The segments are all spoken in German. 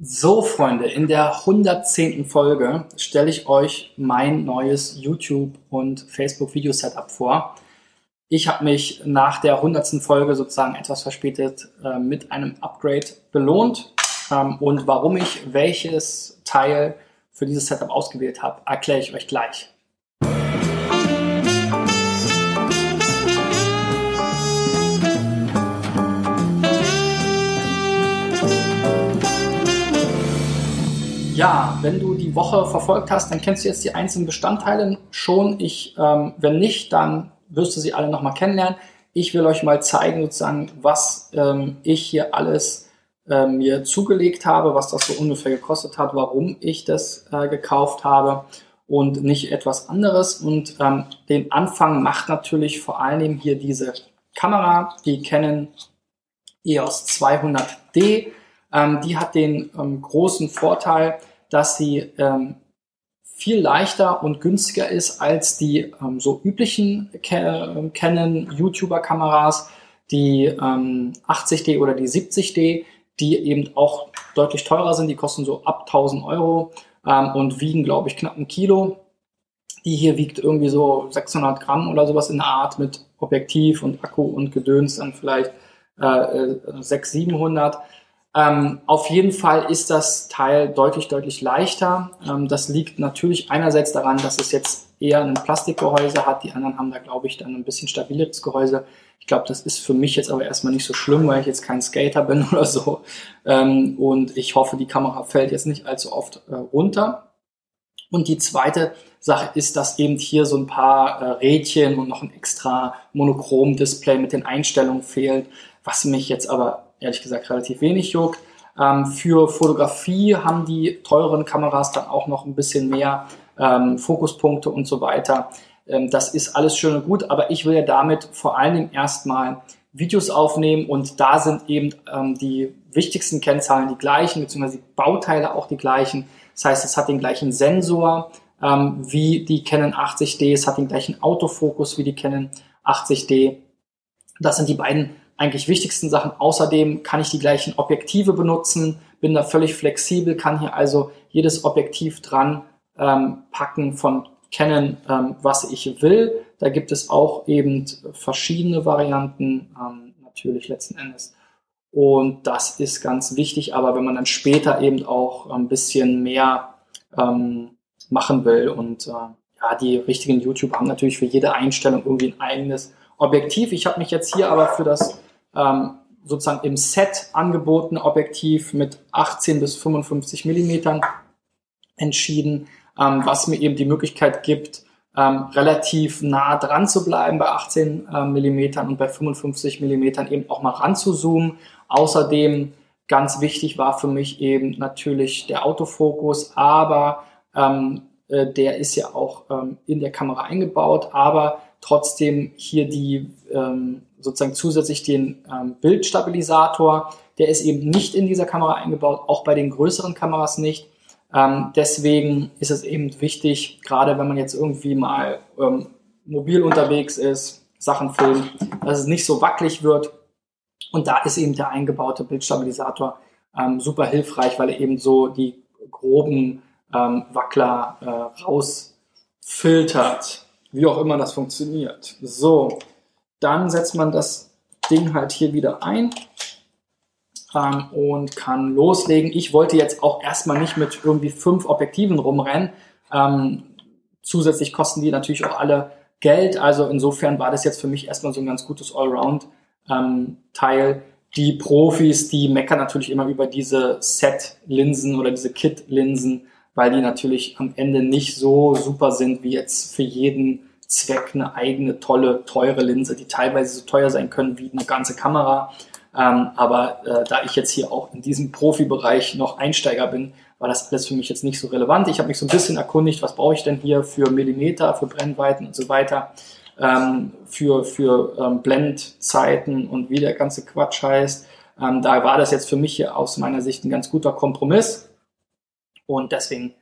So, Freunde, in der 110. Folge stelle ich euch mein neues YouTube- und Facebook-Video-Setup vor. Ich habe mich nach der 100. Folge sozusagen etwas verspätet äh, mit einem Upgrade belohnt. Ähm, und warum ich welches Teil für dieses Setup ausgewählt habe, erkläre ich euch gleich. Ja, wenn du die Woche verfolgt hast, dann kennst du jetzt die einzelnen Bestandteile schon. Ich, ähm, wenn nicht, dann wirst du sie alle nochmal kennenlernen. Ich will euch mal zeigen, sozusagen, was ähm, ich hier alles äh, mir zugelegt habe, was das so ungefähr gekostet hat, warum ich das äh, gekauft habe und nicht etwas anderes. Und ähm, den Anfang macht natürlich vor allem hier diese Kamera, die Canon EOS 200D. Ähm, die hat den ähm, großen Vorteil, dass sie ähm, viel leichter und günstiger ist als die ähm, so üblichen äh, Canon YouTuber-Kameras, die ähm, 80D oder die 70D, die eben auch deutlich teurer sind. Die kosten so ab 1000 Euro ähm, und wiegen, glaube ich, knapp ein Kilo. Die hier wiegt irgendwie so 600 Gramm oder sowas in der Art mit Objektiv und Akku und Gedöns dann vielleicht äh, 600, äh, 700. Ähm, auf jeden Fall ist das Teil deutlich, deutlich leichter. Ähm, das liegt natürlich einerseits daran, dass es jetzt eher ein Plastikgehäuse hat. Die anderen haben da, glaube ich, dann ein bisschen stabileres Gehäuse. Ich glaube, das ist für mich jetzt aber erstmal nicht so schlimm, weil ich jetzt kein Skater bin oder so. Ähm, und ich hoffe, die Kamera fällt jetzt nicht allzu oft äh, runter. Und die zweite Sache ist, dass eben hier so ein paar äh, Rädchen und noch ein extra Monochrom-Display mit den Einstellungen fehlt, was mich jetzt aber ehrlich gesagt relativ wenig juckt. Ähm, für Fotografie haben die teuren Kameras dann auch noch ein bisschen mehr ähm, Fokuspunkte und so weiter. Ähm, das ist alles schön und gut, aber ich will ja damit vor allen Dingen erstmal Videos aufnehmen und da sind eben ähm, die wichtigsten Kennzahlen die gleichen, beziehungsweise die Bauteile auch die gleichen. Das heißt, es hat den gleichen Sensor ähm, wie die Canon 80D, es hat den gleichen Autofokus wie die Canon 80D. Das sind die beiden eigentlich wichtigsten Sachen. Außerdem kann ich die gleichen Objektive benutzen, bin da völlig flexibel, kann hier also jedes Objektiv dran ähm, packen von Canon, ähm, was ich will. Da gibt es auch eben verschiedene Varianten, ähm, natürlich letzten Endes. Und das ist ganz wichtig, aber wenn man dann später eben auch ein bisschen mehr ähm, machen will und äh, ja, die richtigen YouTuber haben natürlich für jede Einstellung irgendwie ein eigenes Objektiv. Ich habe mich jetzt hier aber für das ähm, sozusagen im Set angebotene Objektiv mit 18 bis 55 Millimetern entschieden, ähm, was mir eben die Möglichkeit gibt, ähm, relativ nah dran zu bleiben bei 18 äh, Millimetern und bei 55 Millimetern eben auch mal ranzuzoomen. Außerdem ganz wichtig war für mich eben natürlich der Autofokus, aber ähm, äh, der ist ja auch ähm, in der Kamera eingebaut, aber trotzdem hier die ähm, sozusagen zusätzlich den ähm, Bildstabilisator. Der ist eben nicht in dieser Kamera eingebaut, auch bei den größeren Kameras nicht. Ähm, deswegen ist es eben wichtig, gerade wenn man jetzt irgendwie mal ähm, mobil unterwegs ist, Sachen filmt, dass es nicht so wackelig wird. Und da ist eben der eingebaute Bildstabilisator ähm, super hilfreich, weil er eben so die groben ähm, Wackler äh, rausfiltert. Wie auch immer das funktioniert. So, dann setzt man das Ding halt hier wieder ein ähm, und kann loslegen. Ich wollte jetzt auch erstmal nicht mit irgendwie fünf Objektiven rumrennen. Ähm, zusätzlich kosten die natürlich auch alle Geld. Also insofern war das jetzt für mich erstmal so ein ganz gutes Allround-Teil. Ähm, die Profis, die meckern natürlich immer über diese Set-Linsen oder diese Kit-Linsen, weil die natürlich am Ende nicht so super sind wie jetzt für jeden Zweck eine eigene, tolle, teure Linse, die teilweise so teuer sein können wie eine ganze Kamera. Ähm, aber äh, da ich jetzt hier auch in diesem Profibereich noch Einsteiger bin, war das alles für mich jetzt nicht so relevant. Ich habe mich so ein bisschen erkundigt, was brauche ich denn hier für Millimeter, für Brennweiten und so weiter, ähm, für, für ähm, Blendzeiten und wie der ganze Quatsch heißt. Ähm, da war das jetzt für mich hier aus meiner Sicht ein ganz guter Kompromiss. Und deswegen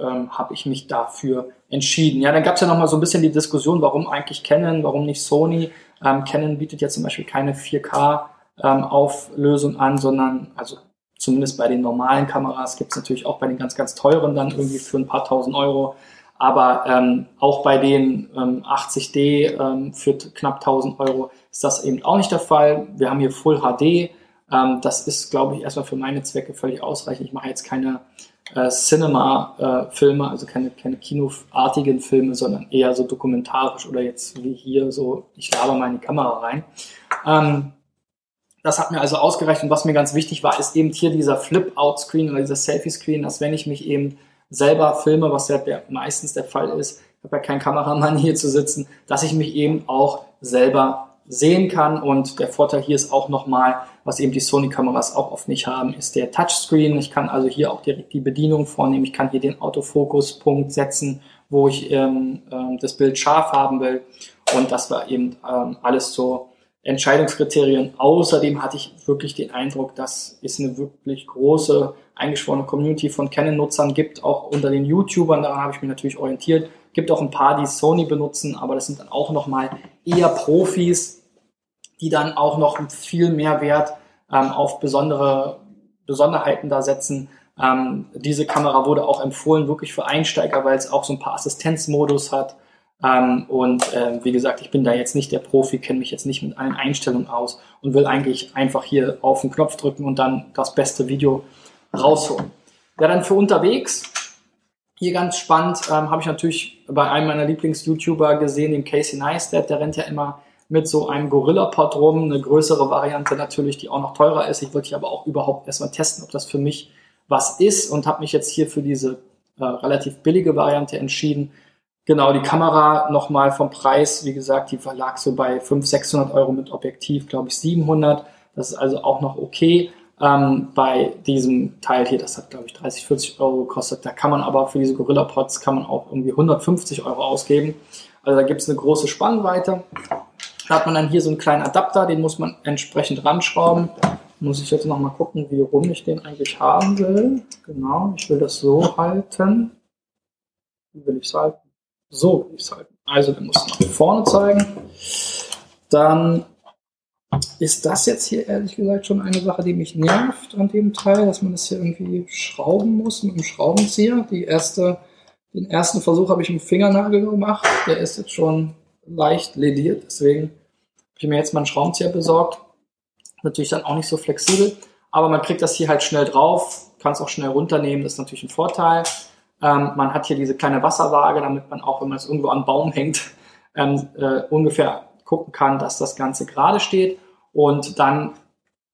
ähm, habe ich mich dafür entschieden. Ja, dann gab es ja nochmal so ein bisschen die Diskussion, warum eigentlich Canon, warum nicht Sony. Ähm, Canon bietet ja zum Beispiel keine 4K-Auflösung ähm, an, sondern also zumindest bei den normalen Kameras, gibt es natürlich auch bei den ganz, ganz teuren dann irgendwie für ein paar tausend Euro. Aber ähm, auch bei den ähm, 80D ähm, für knapp 1000 Euro ist das eben auch nicht der Fall. Wir haben hier Full HD. Ähm, das ist, glaube ich, erstmal für meine Zwecke völlig ausreichend. Ich mache jetzt keine äh, Cinema-Filme, äh, also keine, keine kinoartigen Filme, sondern eher so dokumentarisch oder jetzt wie hier so, ich laber mal in die Kamera rein. Ähm, das hat mir also ausgereicht und was mir ganz wichtig war, ist eben hier dieser Flip-Out-Screen oder dieser Selfie-Screen, dass wenn ich mich eben selber filme, was ja der, meistens der Fall ist, ich habe ja keinen Kameramann hier zu sitzen, dass ich mich eben auch selber sehen kann. Und der Vorteil hier ist auch nochmal, was eben die Sony-Kameras auch oft nicht haben, ist der Touchscreen. Ich kann also hier auch direkt die Bedienung vornehmen. Ich kann hier den Autofokuspunkt setzen, wo ich ähm, ähm, das Bild scharf haben will. Und das war eben ähm, alles so Entscheidungskriterien. Außerdem hatte ich wirklich den Eindruck, dass es eine wirklich große eingeschworene Community von Canon-Nutzern gibt, auch unter den YouTubern. Daran habe ich mich natürlich orientiert. Gibt auch ein paar, die Sony benutzen, aber das sind dann auch nochmal eher Profis, die dann auch noch viel mehr Wert ähm, auf besondere Besonderheiten da setzen. Ähm, diese Kamera wurde auch empfohlen, wirklich für Einsteiger, weil es auch so ein paar Assistenzmodus hat ähm, und äh, wie gesagt, ich bin da jetzt nicht der Profi, kenne mich jetzt nicht mit allen Einstellungen aus und will eigentlich einfach hier auf den Knopf drücken und dann das beste Video rausholen. Ja, dann für unterwegs. Hier ganz spannend, ähm, habe ich natürlich bei einem meiner Lieblings-YouTuber gesehen, dem Casey Neistat, der rennt ja immer mit so einem Gorilla-Pod rum, eine größere Variante natürlich, die auch noch teurer ist. Ich wollte hier aber auch überhaupt erstmal testen, ob das für mich was ist und habe mich jetzt hier für diese äh, relativ billige Variante entschieden. Genau, die Kamera nochmal vom Preis, wie gesagt, die lag so bei 500, 600 Euro mit Objektiv, glaube ich 700. Das ist also auch noch okay. Ähm, bei diesem Teil hier, das hat glaube ich 30, 40 Euro gekostet. Da kann man aber für diese Gorilla Pods kann man auch irgendwie 150 Euro ausgeben. Also da gibt es eine große Spannweite. Da hat man dann hier so einen kleinen Adapter, den muss man entsprechend ranschrauben. Muss ich jetzt nochmal gucken, wie rum ich den eigentlich haben will. Genau, ich will das so halten. Wie will ich es halten? So will ich es halten. Also, wir müssen nach vorne zeigen. Dann ist das jetzt hier ehrlich gesagt schon eine Sache, die mich nervt an dem Teil, dass man das hier irgendwie schrauben muss mit einem Schraubenzieher. Die erste, den ersten Versuch habe ich im Fingernagel gemacht. Der ist jetzt schon leicht lediert, deswegen habe ich mir jetzt mal einen Schraubenzieher besorgt. Natürlich dann auch nicht so flexibel, aber man kriegt das hier halt schnell drauf, kann es auch schnell runternehmen, das ist natürlich ein Vorteil. Ähm, man hat hier diese kleine Wasserwaage, damit man auch, wenn man es irgendwo am Baum hängt, ähm, äh, ungefähr gucken kann, dass das Ganze gerade steht. Und dann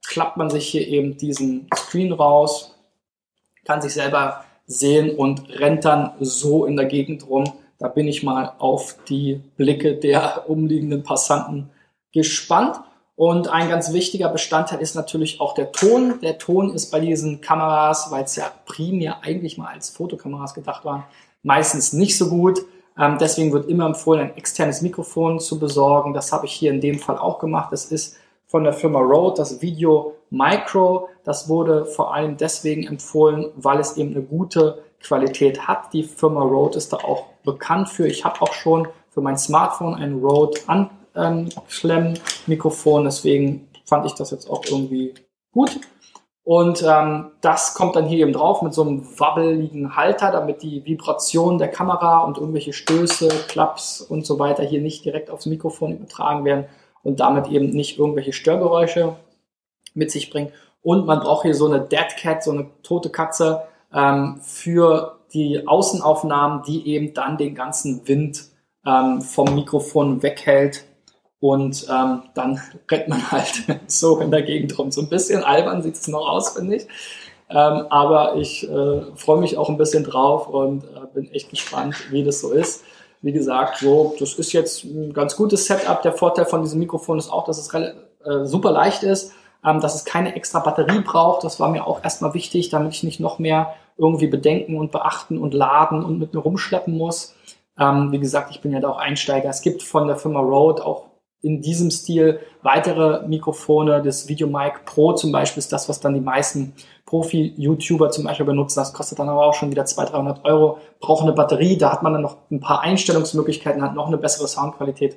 klappt man sich hier eben diesen Screen raus, kann sich selber sehen und rennt dann so in der Gegend rum. Da bin ich mal auf die Blicke der umliegenden Passanten gespannt. Und ein ganz wichtiger Bestandteil ist natürlich auch der Ton. Der Ton ist bei diesen Kameras, weil es ja primär eigentlich mal als Fotokameras gedacht waren, meistens nicht so gut. Ähm, deswegen wird immer empfohlen, ein externes Mikrofon zu besorgen. Das habe ich hier in dem Fall auch gemacht. Das ist von der Firma Rode, das Video Micro. Das wurde vor allem deswegen empfohlen, weil es eben eine gute Qualität hat. Die Firma Rode ist da auch bekannt für. Ich habe auch schon für mein Smartphone ein Rode an ähm. Deswegen fand ich das jetzt auch irgendwie gut. Und ähm, das kommt dann hier eben drauf mit so einem wabbeligen Halter, damit die Vibration der Kamera und irgendwelche Stöße, Klaps und so weiter hier nicht direkt aufs Mikrofon übertragen werden und damit eben nicht irgendwelche Störgeräusche mit sich bringen. Und man braucht hier so eine Dead Cat, so eine tote Katze ähm, für die Außenaufnahmen, die eben dann den ganzen Wind ähm, vom Mikrofon weghält und ähm, dann rennt man halt so in der Gegend rum. So ein bisschen albern sieht es noch aus, finde ich. Ähm, aber ich äh, freue mich auch ein bisschen drauf und äh, bin echt gespannt, wie das so ist. Wie gesagt, so, das ist jetzt ein ganz gutes Setup. Der Vorteil von diesem Mikrofon ist auch, dass es äh, super leicht ist, ähm, dass es keine extra Batterie braucht. Das war mir auch erstmal wichtig, damit ich nicht noch mehr irgendwie bedenken und beachten und laden und mit mir rumschleppen muss. Ähm, wie gesagt, ich bin ja da auch Einsteiger. Es gibt von der Firma Rode auch in diesem Stil weitere Mikrofone. Das VideoMic Pro zum Beispiel ist das, was dann die meisten Profi-YouTuber zum Beispiel benutzen. Das kostet dann aber auch schon wieder 200, 300 Euro. Braucht eine Batterie. Da hat man dann noch ein paar Einstellungsmöglichkeiten, hat noch eine bessere Soundqualität.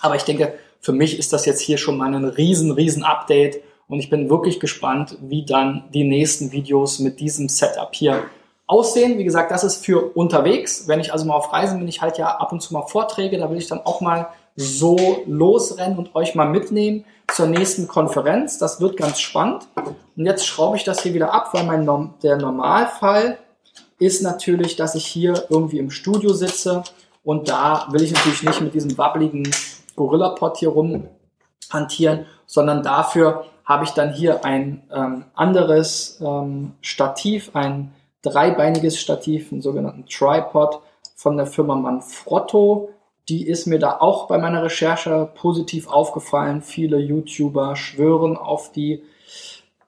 Aber ich denke, für mich ist das jetzt hier schon mal ein riesen, riesen Update Und ich bin wirklich gespannt, wie dann die nächsten Videos mit diesem Setup hier aussehen. Wie gesagt, das ist für unterwegs. Wenn ich also mal auf Reisen bin, ich halt ja ab und zu mal Vorträge, da will ich dann auch mal so losrennen und euch mal mitnehmen zur nächsten Konferenz. Das wird ganz spannend. Und jetzt schraube ich das hier wieder ab, weil mein, der Normalfall ist natürlich, dass ich hier irgendwie im Studio sitze und da will ich natürlich nicht mit diesem wabbeligen Gorilla-Pod hier rum hantieren, sondern dafür habe ich dann hier ein ähm, anderes ähm, Stativ, ein dreibeiniges Stativ, einen sogenannten Tripod von der Firma Manfrotto. Die ist mir da auch bei meiner Recherche positiv aufgefallen. Viele YouTuber schwören auf die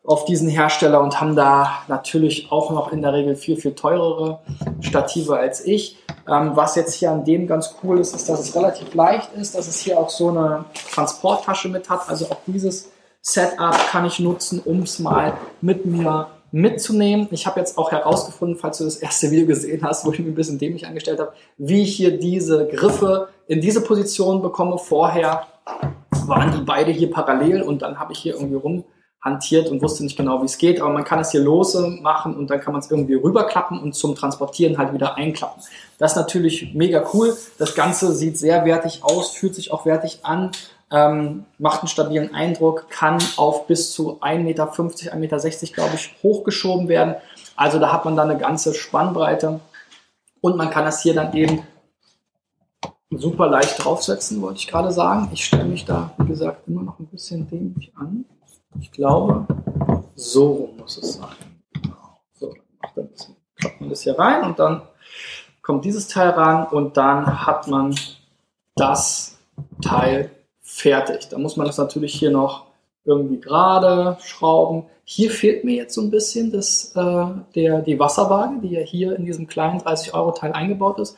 auf diesen Hersteller und haben da natürlich auch noch in der Regel viel, viel teurere Stative als ich. Ähm, was jetzt hier an dem ganz cool ist, ist, dass es relativ leicht ist, dass es hier auch so eine Transporttasche mit hat. Also auch dieses Setup kann ich nutzen, um es mal mit mir mitzunehmen. Ich habe jetzt auch herausgefunden, falls du das erste Video gesehen hast, wo ich mich ein bisschen dämlich angestellt habe, wie ich hier diese Griffe in diese Position bekomme. Vorher waren die beide hier parallel und dann habe ich hier irgendwie rum hantiert und wusste nicht genau, wie es geht, aber man kann es hier lose machen und dann kann man es irgendwie rüberklappen und zum Transportieren halt wieder einklappen. Das ist natürlich mega cool. Das Ganze sieht sehr wertig aus, fühlt sich auch wertig an, ähm, macht einen stabilen Eindruck, kann auf bis zu 1,50 Meter, 1,60 Meter, glaube ich, hochgeschoben werden. Also da hat man dann eine ganze Spannbreite und man kann das hier dann eben super leicht draufsetzen, wollte ich gerade sagen. Ich stelle mich da, wie gesagt, immer noch ein bisschen dämlich an. Ich glaube, so muss es sein. Genau. So, dann klappt man das hier rein und dann kommt dieses Teil ran und dann hat man das Teil fertig. Da muss man das natürlich hier noch irgendwie gerade schrauben. Hier fehlt mir jetzt so ein bisschen das, äh, der, die Wasserwaage, die ja hier in diesem kleinen 30-Euro-Teil eingebaut ist.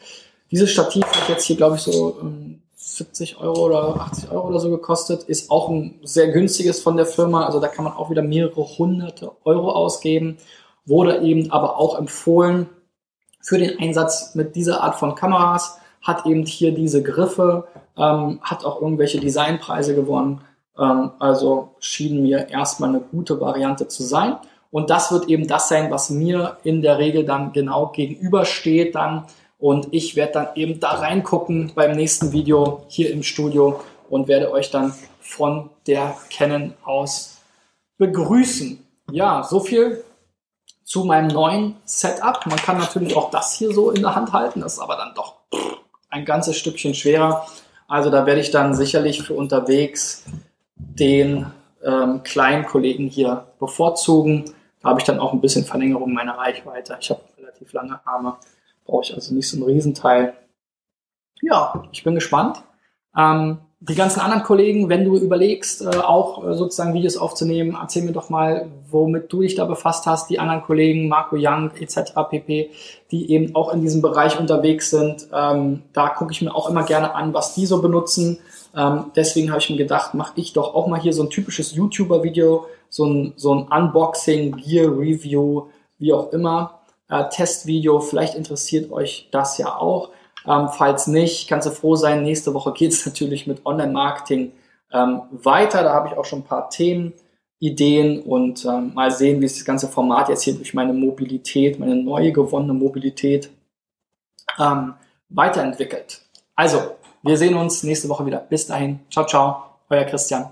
Dieses Stativ hat jetzt hier, glaube ich, so ähm, 70 Euro oder 80 Euro oder so gekostet. Ist auch ein sehr günstiges von der Firma. Also da kann man auch wieder mehrere hunderte Euro ausgeben. Wurde eben aber auch empfohlen für den Einsatz mit dieser Art von Kameras. Hat eben hier diese Griffe, ähm, hat auch irgendwelche Designpreise gewonnen. Ähm, also schien mir erstmal eine gute Variante zu sein. Und das wird eben das sein, was mir in der Regel dann genau gegenübersteht, dann und ich werde dann eben da reingucken beim nächsten Video hier im Studio und werde euch dann von der Canon aus begrüßen. Ja, so viel zu meinem neuen Setup. Man kann natürlich auch das hier so in der Hand halten, das ist aber dann doch ein ganzes Stückchen schwerer. Also da werde ich dann sicherlich für unterwegs den ähm, kleinen Kollegen hier bevorzugen. Da habe ich dann auch ein bisschen Verlängerung meiner Reichweite. Ich habe relativ lange Arme brauche ich also nicht so ein Riesenteil. Ja, ich bin gespannt. Ähm, die ganzen anderen Kollegen, wenn du überlegst, äh, auch äh, sozusagen Videos aufzunehmen, erzähl mir doch mal, womit du dich da befasst hast. Die anderen Kollegen, Marco Young etc. pp., die eben auch in diesem Bereich unterwegs sind. Ähm, da gucke ich mir auch immer gerne an, was die so benutzen. Ähm, deswegen habe ich mir gedacht, mache ich doch auch mal hier so ein typisches YouTuber-Video, so ein, so ein Unboxing, Gear-Review, wie auch immer äh, Testvideo. Vielleicht interessiert euch das ja auch. Ähm, falls nicht, kannst du froh sein. Nächste Woche geht es natürlich mit Online-Marketing ähm, weiter. Da habe ich auch schon ein paar Themen, Ideen und ähm, mal sehen, wie sich das ganze Format jetzt hier durch meine Mobilität, meine neue gewonnene Mobilität ähm, weiterentwickelt. Also, wir sehen uns nächste Woche wieder. Bis dahin. Ciao, ciao. Euer Christian.